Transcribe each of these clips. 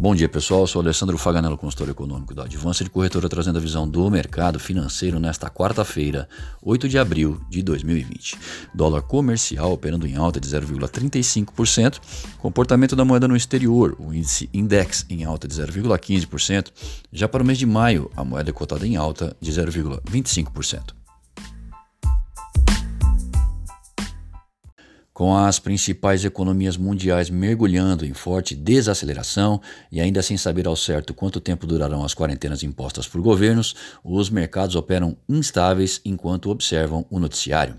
Bom dia pessoal, sou Alessandro Faganello, consultor econômico da Advance Corretora, trazendo a visão do mercado financeiro nesta quarta-feira, 8 de abril de 2020. Dólar comercial operando em alta de 0,35%, comportamento da moeda no exterior, o índice Index em alta de 0,15%, já para o mês de maio, a moeda é cotada em alta de 0,25%. Com as principais economias mundiais mergulhando em forte desaceleração e ainda sem saber ao certo quanto tempo durarão as quarentenas impostas por governos, os mercados operam instáveis enquanto observam o noticiário.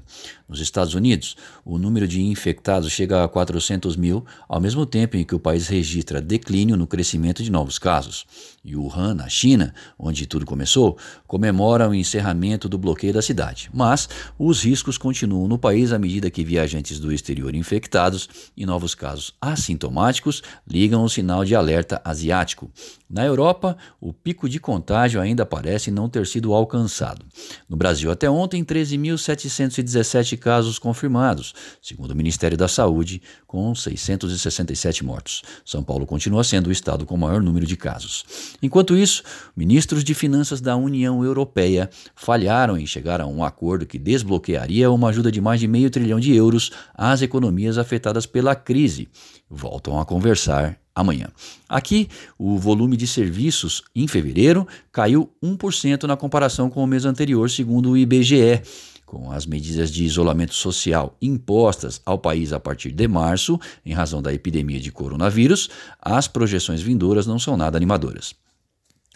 Nos Estados Unidos, o número de infectados chega a 400 mil, ao mesmo tempo em que o país registra declínio no crescimento de novos casos. E Wuhan, na China, onde tudo começou, comemora o encerramento do bloqueio da cidade. Mas os riscos continuam no país à medida que viajantes do exterior infectados e novos casos assintomáticos ligam o sinal de alerta asiático. Na Europa, o pico de contágio ainda parece não ter sido alcançado. No Brasil, até ontem, 13.717 casos confirmados, segundo o Ministério da Saúde, com 667 mortos. São Paulo continua sendo o estado com maior número de casos. Enquanto isso, ministros de finanças da União Europeia falharam em chegar a um acordo que desbloquearia uma ajuda de mais de meio trilhão de euros às economias afetadas pela crise. Voltam a conversar amanhã. Aqui, o volume de serviços em fevereiro caiu 1% na comparação com o mês anterior, segundo o IBGE. Com as medidas de isolamento social impostas ao país a partir de março, em razão da epidemia de coronavírus, as projeções vindouras não são nada animadoras.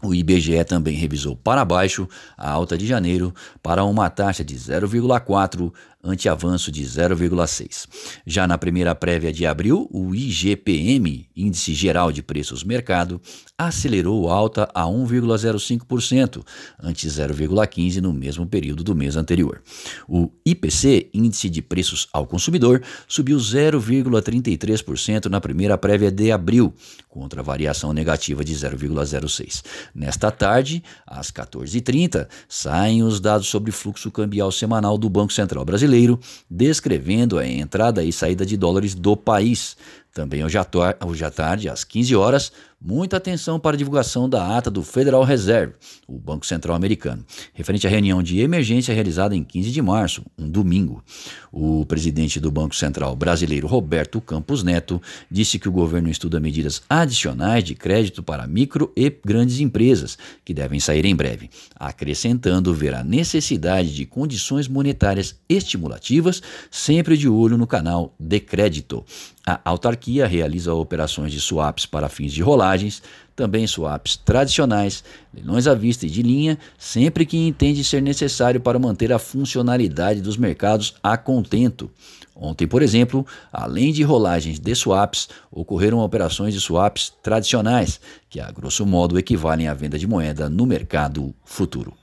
O IBGE também revisou para baixo a alta de janeiro para uma taxa de 0,4 ante-avanço de 0,6. Já na primeira prévia de abril, o IGPM, Índice Geral de Preços Mercado, acelerou alta a 1,05%, ante 0,15% no mesmo período do mês anterior. O IPC, Índice de Preços ao Consumidor, subiu 0,33% na primeira prévia de abril, contra a variação negativa de 0,06%. Nesta tarde, às 14h30, saem os dados sobre fluxo cambial semanal do Banco Central Brasileiro descrevendo a entrada e saída de dólares do país. Também hoje à tarde, às 15 horas, muita atenção para a divulgação da ata do Federal Reserve, o Banco Central Americano, referente à reunião de emergência realizada em 15 de março, um domingo. O presidente do Banco Central brasileiro, Roberto Campos Neto, disse que o governo estuda medidas adicionais de crédito para micro e grandes empresas, que devem sair em breve, acrescentando ver a necessidade de condições monetárias estimulativas, sempre de olho no canal de crédito. A autarquia realiza operações de swaps para fins de rolagens, também swaps tradicionais, leilões à vista e de linha, sempre que entende ser necessário para manter a funcionalidade dos mercados a contento. Ontem, por exemplo, além de rolagens de swaps, ocorreram operações de swaps tradicionais, que a grosso modo equivalem à venda de moeda no mercado futuro.